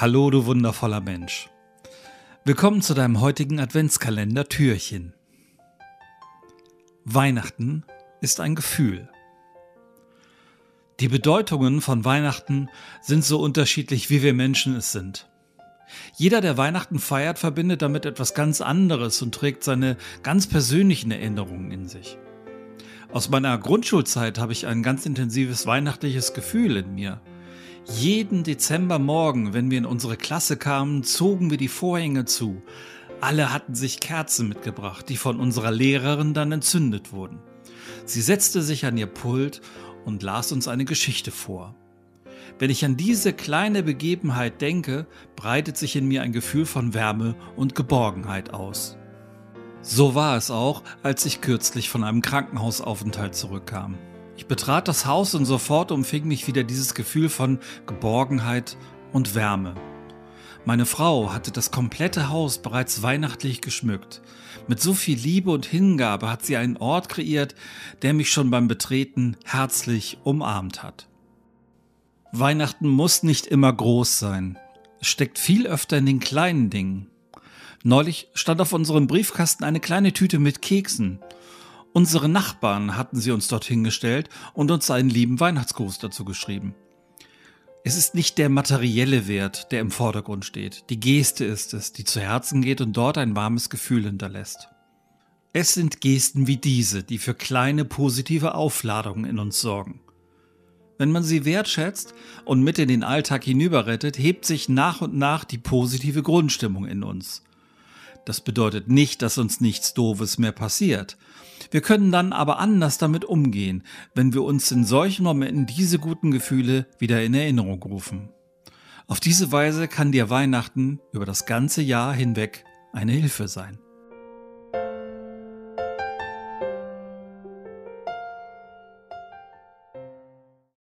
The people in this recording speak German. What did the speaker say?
Hallo, du wundervoller Mensch. Willkommen zu deinem heutigen Adventskalender Türchen. Weihnachten ist ein Gefühl. Die Bedeutungen von Weihnachten sind so unterschiedlich, wie wir Menschen es sind. Jeder, der Weihnachten feiert, verbindet damit etwas ganz anderes und trägt seine ganz persönlichen Erinnerungen in sich. Aus meiner Grundschulzeit habe ich ein ganz intensives weihnachtliches Gefühl in mir. Jeden Dezembermorgen, wenn wir in unsere Klasse kamen, zogen wir die Vorhänge zu. Alle hatten sich Kerzen mitgebracht, die von unserer Lehrerin dann entzündet wurden. Sie setzte sich an ihr Pult und las uns eine Geschichte vor. Wenn ich an diese kleine Begebenheit denke, breitet sich in mir ein Gefühl von Wärme und Geborgenheit aus. So war es auch, als ich kürzlich von einem Krankenhausaufenthalt zurückkam. Ich betrat das Haus und sofort umfing mich wieder dieses Gefühl von Geborgenheit und Wärme. Meine Frau hatte das komplette Haus bereits weihnachtlich geschmückt. Mit so viel Liebe und Hingabe hat sie einen Ort kreiert, der mich schon beim Betreten herzlich umarmt hat. Weihnachten muss nicht immer groß sein. Es steckt viel öfter in den kleinen Dingen. Neulich stand auf unserem Briefkasten eine kleine Tüte mit Keksen. Unsere Nachbarn hatten sie uns dorthin gestellt und uns einen lieben Weihnachtsgruß dazu geschrieben. Es ist nicht der materielle Wert, der im Vordergrund steht. Die Geste ist es, die zu Herzen geht und dort ein warmes Gefühl hinterlässt. Es sind Gesten wie diese, die für kleine positive Aufladungen in uns sorgen. Wenn man sie wertschätzt und mit in den Alltag hinüberrettet, hebt sich nach und nach die positive Grundstimmung in uns. Das bedeutet nicht, dass uns nichts Doofes mehr passiert. Wir können dann aber anders damit umgehen, wenn wir uns in solchen Momenten diese guten Gefühle wieder in Erinnerung rufen. Auf diese Weise kann dir Weihnachten über das ganze Jahr hinweg eine Hilfe sein.